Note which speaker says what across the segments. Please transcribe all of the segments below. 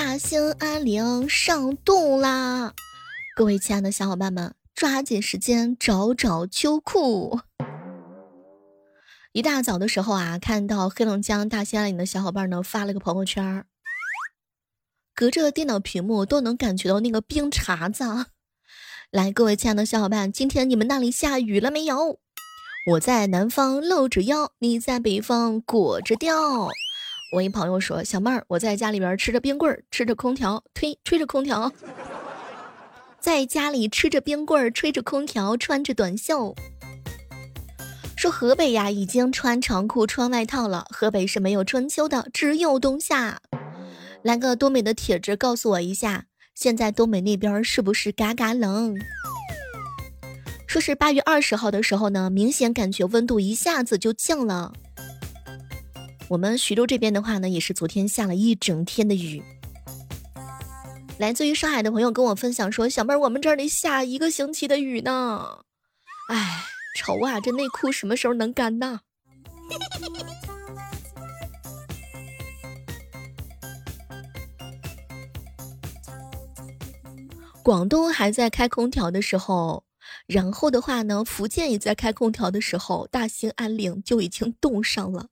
Speaker 1: 大兴安岭上冻啦！各位亲爱的小伙伴们，抓紧时间找找秋裤。一大早的时候啊，看到黑龙江大兴安岭的小伙伴呢发了个朋友圈，隔着电脑屏幕都能感觉到那个冰碴子。来，各位亲爱的小伙伴，今天你们那里下雨了没有？我在南方露着腰，你在北方裹着貂。我一朋友说：“小妹儿，我在家里边吃着冰棍儿，吃着空调，吹吹着空调，在家里吃着冰棍儿，吹着空调，穿着短袖。”说河北呀，已经穿长裤、穿外套了。河北是没有春秋的，只有冬夏。来个东北的铁子，告诉我一下，现在东北那边是不是嘎嘎冷？说是八月二十号的时候呢，明显感觉温度一下子就降了。我们徐州这边的话呢，也是昨天下了一整天的雨。来自于上海的朋友跟我分享说：“小妹儿，我们这儿得下一个星期的雨呢。”哎，愁啊，这内裤什么时候能干呢？广东还在开空调的时候。然后的话呢，福建也在开空调的时候，大兴安岭就已经冻上了。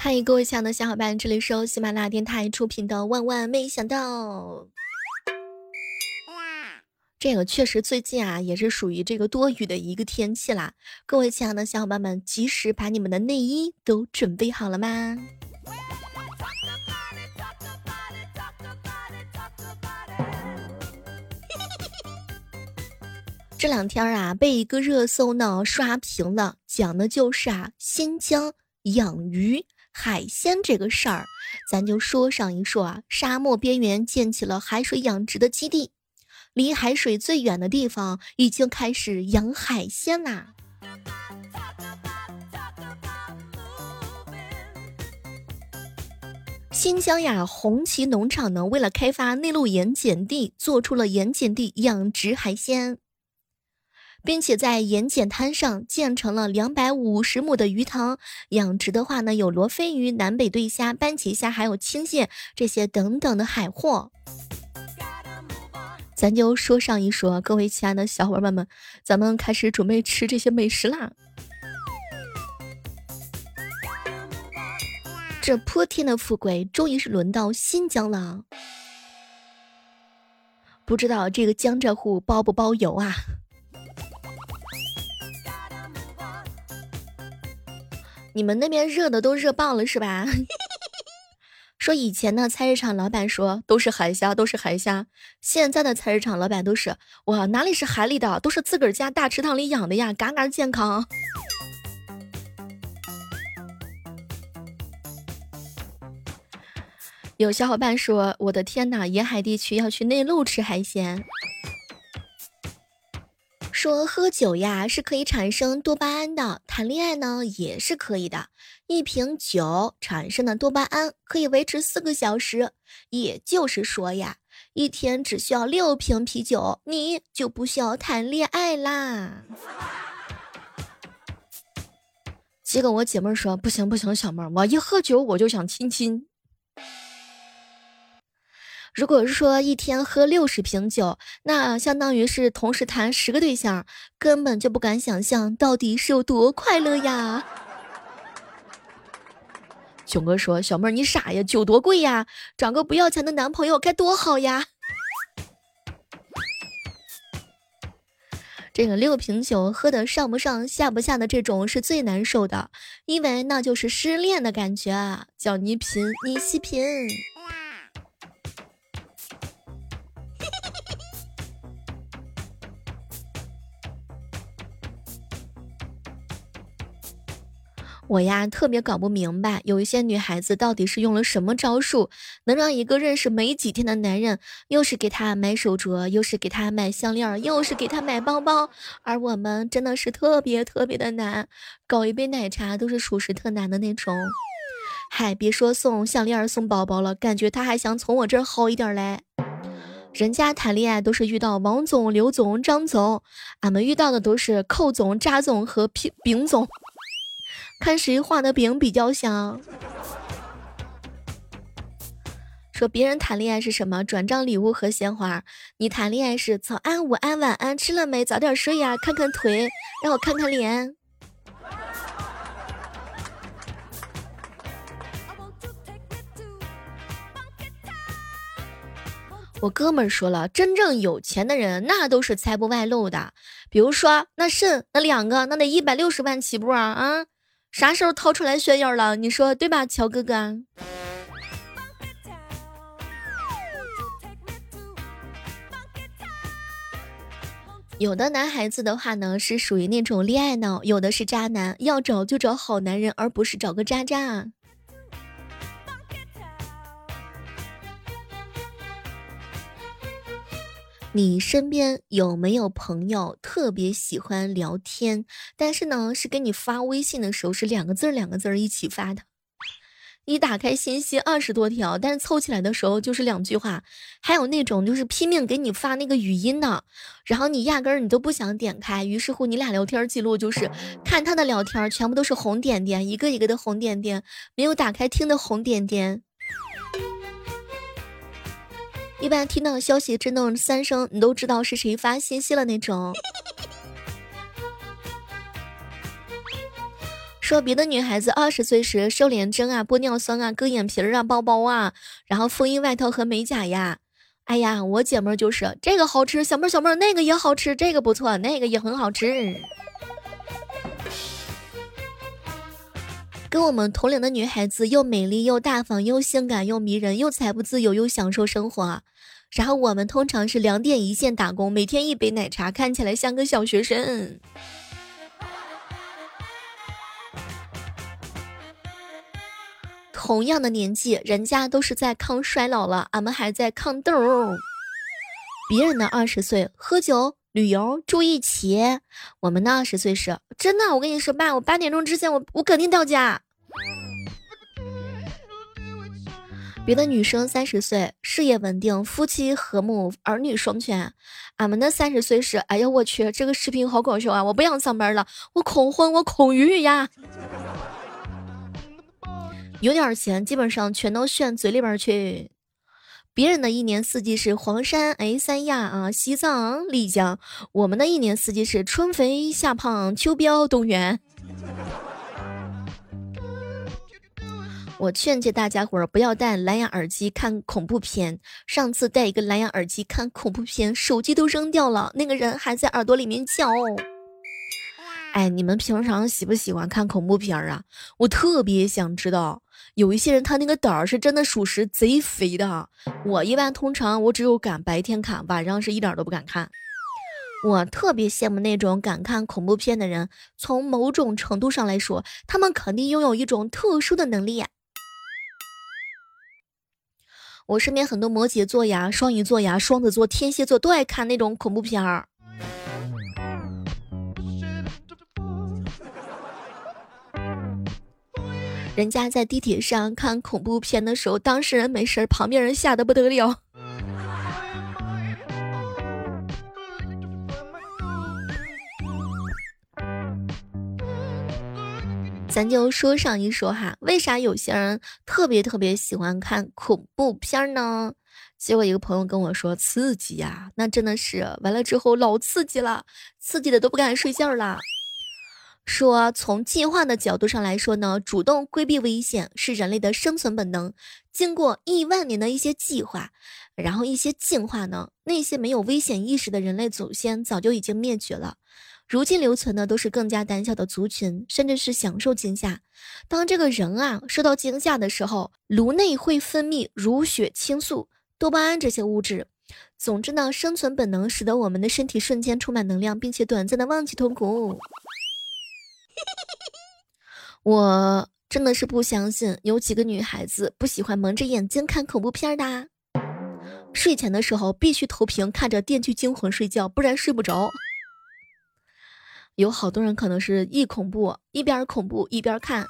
Speaker 1: 嗨，各位亲爱的小伙伴，这里是由喜马拉雅电台出品的《万万没想到》。这个确实最近啊，也是属于这个多雨的一个天气啦。各位亲爱的小伙伴们，及时把你们的内衣都准备好了吗？这两天啊，被一个热搜呢刷屏了，讲的就是啊新疆养鱼海鲜这个事儿。咱就说上一说啊，沙漠边缘建起了海水养殖的基地，离海水最远的地方已经开始养海鲜啦。新疆呀红旗农场呢，为了开发内陆盐碱地，做出了盐碱地养殖海鲜。并且在盐碱滩上建成了两百五十亩的鱼塘，养殖的话呢，有罗非鱼、南北对虾、斑节虾，还有青蟹这些等等的海货。咱就说上一说，各位亲爱的小伙伴们，咱们开始准备吃这些美食啦。这泼天的富贵，终于是轮到新疆了。不知道这个江浙沪包不包邮啊？你们那边热的都热爆了是吧？说以前呢，菜市场老板说都是海虾，都是海虾。现在的菜市场老板都是哇，哪里是海里的，都是自个儿家大池塘里养的呀，嘎嘎健康。有小伙伴说，我的天哪，沿海地区要去内陆吃海鲜。说喝酒呀是可以产生多巴胺的，谈恋爱呢也是可以的。一瓶酒产生的多巴胺可以维持四个小时，也就是说呀，一天只需要六瓶啤酒，你就不需要谈恋爱啦。结果我姐妹说不行不行，小妹，我一喝酒我就想亲亲。如果是说一天喝六十瓶酒，那相当于是同时谈十个对象，根本就不敢想象到底是有多快乐呀。囧哥说：“小妹儿，你傻呀？酒多贵呀？找个不要钱的男朋友该多好呀！”这个六瓶酒喝的上不上下不下的这种是最难受的，因为那就是失恋的感觉啊，叫你品你细品。我呀，特别搞不明白，有一些女孩子到底是用了什么招数，能让一个认识没几天的男人，又是给他买手镯，又是给他买项链，又是给他买包包，而我们真的是特别特别的难，搞一杯奶茶都是属实特难的那种。嗨，别说送项链送包包了，感觉他还想从我这儿薅一点来。人家谈恋爱都是遇到王总、刘总、张总，俺们遇到的都是寇总、扎总和丙丙总。看谁画的饼比较香。说别人谈恋爱是什么？转账礼物和鲜花。你谈恋爱是早安、午安、晚安，吃了没？早点睡呀，看看腿，让我看看脸。我哥们儿说了，真正有钱的人那都是财不外露的。比如说那肾那两个，那得一百六十万起步啊啊！啥时候掏出来炫耀了？你说对吧，乔哥哥？有的男孩子的话呢，是属于那种恋爱脑；有的是渣男，要找就找好男人，而不是找个渣渣。你身边有没有朋友特别喜欢聊天，但是呢，是给你发微信的时候是两个字儿两个字儿一起发的？你打开信息二十多条，但是凑起来的时候就是两句话。还有那种就是拼命给你发那个语音的，然后你压根儿你都不想点开，于是乎你俩聊天记录就是看他的聊天全部都是红点点，一个一个的红点点，没有打开听的红点点。一般听到消息震动三声，你都知道是谁发信息了那种。说别的女孩子二十岁时瘦脸针啊、玻尿酸啊、割眼皮儿啊、包包啊，然后风衣外套和美甲呀。哎呀，我姐妹就是这个好吃，小妹儿小妹儿那个也好吃，这个不错，那个也很好吃。跟我们同龄的女孩子又美丽又大方又性感又迷人又财富自由又享受生活啊，然后我们通常是两点一线打工，每天一杯奶茶，看起来像个小学生。同样的年纪，人家都是在抗衰老了，俺们还在抗痘。别人的二十岁喝酒、旅游、住一起，我们呢二十岁是真的。我跟你说爸，我八点钟之前，我我肯定到家。别的女生三十岁，事业稳定，夫妻和睦，儿女双全。俺们的三十岁是，哎呀，我去，这个视频好搞笑啊！我不想上班了，我恐婚，我恐育呀。有点钱，基本上全都炫嘴里边去。别人的一年四季是黄山、哎三亚啊、西藏、丽江，我们的一年四季是春肥夏胖秋膘冬圆。我劝诫大家伙儿不要戴蓝牙耳机看恐怖片。上次戴一个蓝牙耳机看恐怖片，手机都扔掉了，那个人还在耳朵里面叫。哎，你们平常喜不喜欢看恐怖片啊？我特别想知道，有一些人他那个胆儿是真的属实贼肥的。我一般通常我只有敢白天看，晚上是一点都不敢看。我特别羡慕那种敢看恐怖片的人，从某种程度上来说，他们肯定拥有一种特殊的能力。我身边很多摩羯座呀、双鱼座呀、双子座、天蝎座都爱看那种恐怖片儿。人家在地铁上看恐怖片的时候，当事人没事儿，旁边人吓得不得了。咱就说上一说哈，为啥有些人特别特别喜欢看恐怖片呢？结果一个朋友跟我说，刺激呀，那真的是完了之后老刺激了，刺激的都不敢睡觉了。说从进化的角度上来说呢，主动规避危险是人类的生存本能。经过亿万年的一些计划，然后一些进化呢，那些没有危险意识的人类祖先早就已经灭绝了。如今留存的都是更加胆小的族群，甚至是享受惊吓。当这个人啊受到惊吓的时候，颅内会分泌乳血清素、多巴胺这些物质。总之呢，生存本能使得我们的身体瞬间充满能量，并且短暂的忘记痛苦。我真的是不相信有几个女孩子不喜欢蒙着眼睛看恐怖片的。睡前的时候必须投屏看着《电锯惊魂》睡觉，不然睡不着。有好多人可能是一恐怖一边恐怖一边看。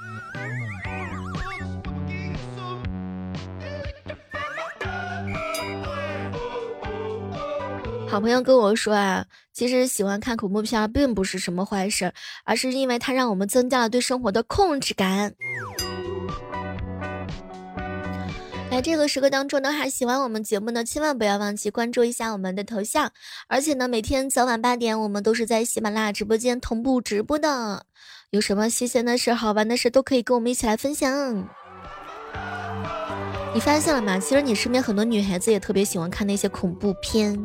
Speaker 1: 好朋友跟我说啊，其实喜欢看恐怖片并不是什么坏事，而是因为它让我们增加了对生活的控制感。在这个时刻当中呢，还喜欢我们节目呢，千万不要忘记关注一下我们的头像。而且呢，每天早晚八点，我们都是在喜马拉雅直播间同步直播的。有什么新鲜的事、好玩的事，都可以跟我们一起来分享。你发现了吗？其实你身边很多女孩子也特别喜欢看那些恐怖片。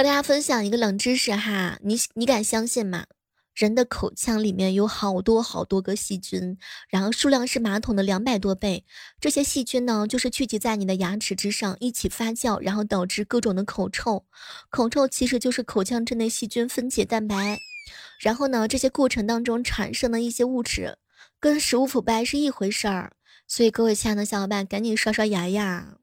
Speaker 1: 和大家分享一个冷知识哈，你你敢相信吗？人的口腔里面有好多好多个细菌，然后数量是马桶的两百多倍。这些细菌呢，就是聚集在你的牙齿之上，一起发酵，然后导致各种的口臭。口臭其实就是口腔之内细菌分解蛋白，然后呢，这些过程当中产生的一些物质，跟食物腐败是一回事儿。所以各位亲爱的小伙伴，赶紧刷刷牙呀！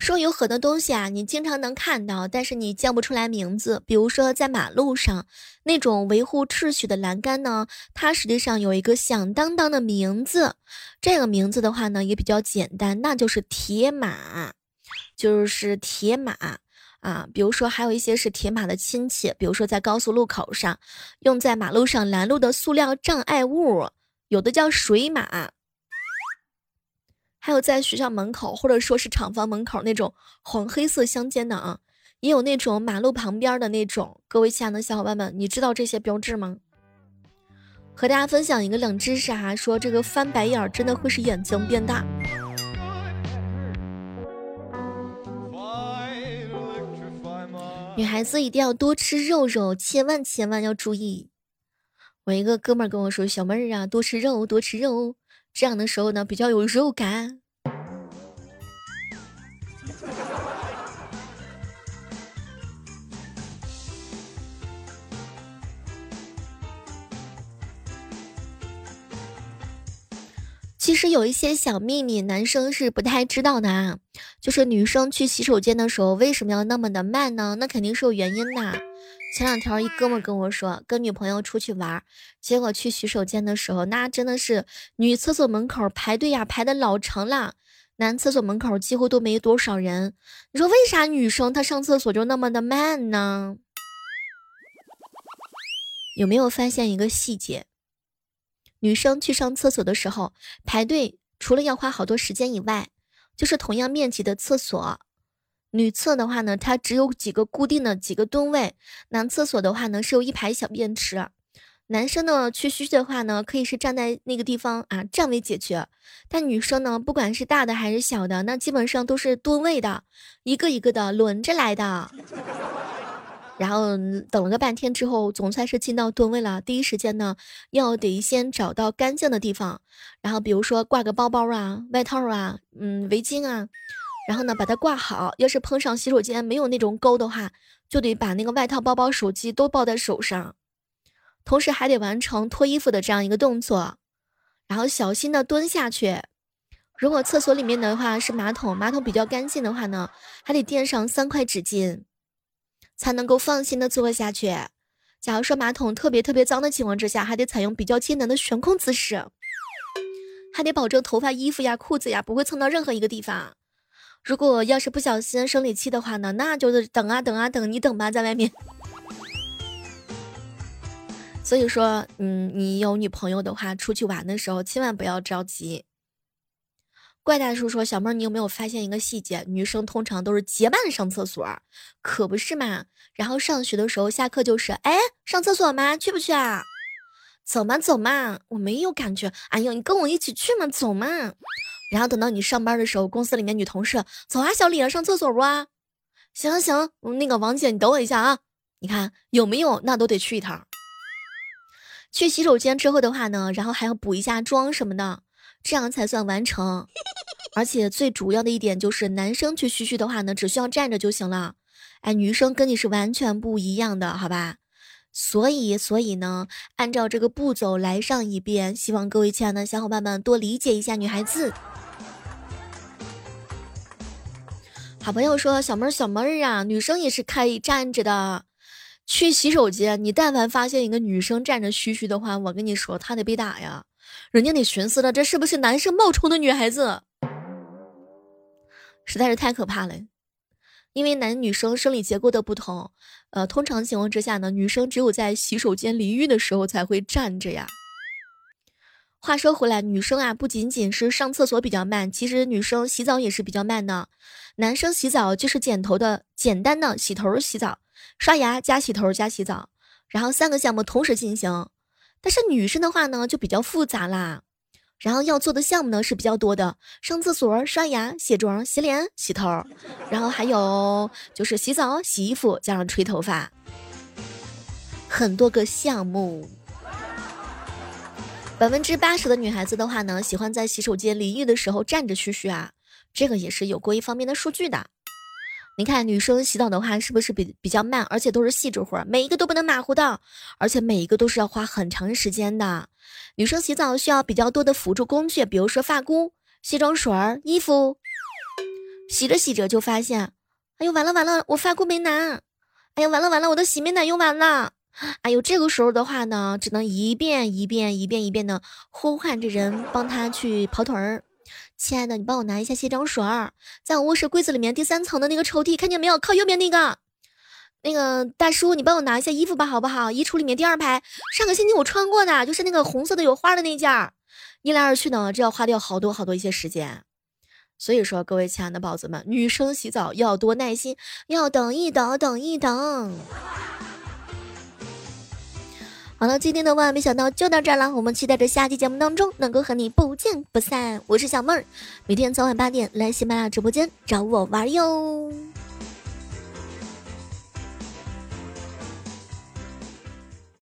Speaker 1: 说有很多东西啊，你经常能看到，但是你叫不出来名字。比如说在马路上那种维护秩序的栏杆呢，它实际上有一个响当当的名字。这个名字的话呢，也比较简单，那就是铁马，就是铁马啊。比如说还有一些是铁马的亲戚，比如说在高速路口上用在马路上拦路的塑料障碍物，有的叫水马。还有在学校门口，或者说是厂房门口那种黄黑色相间的啊，也有那种马路旁边的那种。各位亲爱的小伙伴们，你知道这些标志吗？和大家分享一个冷知识哈，说这个翻白眼真的会使眼睛变大。女孩子一定要多吃肉肉，千万千万要注意。我一个哥们儿跟我说：“小妹儿啊，多吃肉，多吃肉。”这样的时候呢，比较有肉感。其实有一些小秘密，男生是不太知道的啊。就是女生去洗手间的时候，为什么要那么的慢呢？那肯定是有原因的。前两天一哥们跟我说，跟女朋友出去玩，结果去洗手间的时候，那真的是女厕所门口排队呀，排的老长了，男厕所门口几乎都没多少人。你说为啥女生她上厕所就那么的慢呢？有没有发现一个细节？女生去上厕所的时候排队，除了要花好多时间以外，就是同样面积的厕所。女厕的话呢，它只有几个固定的几个蹲位；男厕所的话呢，是有一排小便池。男生呢去嘘的话呢，可以是站在那个地方啊，站位解决。但女生呢，不管是大的还是小的，那基本上都是蹲位的，一个一个的轮着来的。然后等了个半天之后，总算是进到蹲位了。第一时间呢，要得先找到干净的地方，然后比如说挂个包包啊、外套啊、嗯、围巾啊。然后呢，把它挂好。要是碰上洗手间没有那种钩的话，就得把那个外套、包包、手机都抱在手上，同时还得完成脱衣服的这样一个动作，然后小心的蹲下去。如果厕所里面的话是马桶，马桶比较干净的话呢，还得垫上三块纸巾，才能够放心的坐下去。假如说马桶特别特别脏的情况之下，还得采用比较艰难的悬空姿势，还得保证头发、衣服呀、裤子呀不会蹭到任何一个地方。如果要是不小心生理期的话呢，那就是等啊等啊等，你等吧，在外面。所以说，嗯，你有女朋友的话，出去玩的时候千万不要着急。怪大叔说：“小妹儿，你有没有发现一个细节？女生通常都是结伴上厕所，可不是嘛？然后上学的时候，下课就是，哎，上厕所吗？去不去啊？走嘛走嘛，我没有感觉。哎呦，你跟我一起去嘛，走嘛。”然后等到你上班的时候，公司里面女同事走啊，小李上厕所不啊？行行行，那个王姐你等我一下啊。你看有没有？那都得去一趟。去洗手间之后的话呢，然后还要补一下妆什么的，这样才算完成。而且最主要的一点就是，男生去嘘嘘的话呢，只需要站着就行了。哎，女生跟你是完全不一样的，好吧？所以，所以呢，按照这个步骤来上一遍，希望各位亲爱的小伙伴们多理解一下女孩子。好朋友说：“小妹儿，小妹儿啊，女生也是可以站着的，去洗手间，你但凡发现一个女生站着嘘嘘的话，我跟你说，她得被打呀。人家得寻思了，这是不是男生冒充的女孩子？实在是太可怕了。因为男女生生理结构的不同，呃，通常情况之下呢，女生只有在洗手间淋浴的时候才会站着呀。话说回来，女生啊，不仅仅是上厕所比较慢，其实女生洗澡也是比较慢的。男生洗澡就是剪头的简单的洗头、洗澡、刷牙加洗头加洗澡，然后三个项目同时进行。但是女生的话呢，就比较复杂啦，然后要做的项目呢是比较多的，上厕所、刷牙、卸妆、洗脸、洗头，然后还有就是洗澡、洗衣服加上吹头发，很多个项目。百分之八十的女孩子的话呢，喜欢在洗手间淋浴的时候站着嘘嘘啊，这个也是有过一方面的数据的。你看女生洗澡的话，是不是比比较慢，而且都是细致活，每一个都不能马虎的，而且每一个都是要花很长时间的。女生洗澡需要比较多的辅助工具，比如说发箍、卸妆水、衣服。洗着洗着就发现，哎呦完了完了，我发箍没拿，哎呀完了完了，我的洗面奶用完了。哎呦，这个时候的话呢，只能一遍一遍一遍一遍的呼唤着人帮他去跑腿儿。亲爱的，你帮我拿一下卸妆水儿，在我卧室柜子里面第三层的那个抽屉，看见没有？靠右边那个。那个大叔，你帮我拿一下衣服吧，好不好？衣橱里面第二排，上个星期我穿过的，就是那个红色的有花的那件儿。一来二去呢，这要花掉好多好多一些时间。所以说，各位亲爱的宝子们，女生洗澡要多耐心，要等一等，等一等。好了，今天的万万没想到就到这儿了。我们期待着下期节目当中能够和你不见不散。我是小妹儿，每天早晚八点来喜马拉雅直播间找我玩哟。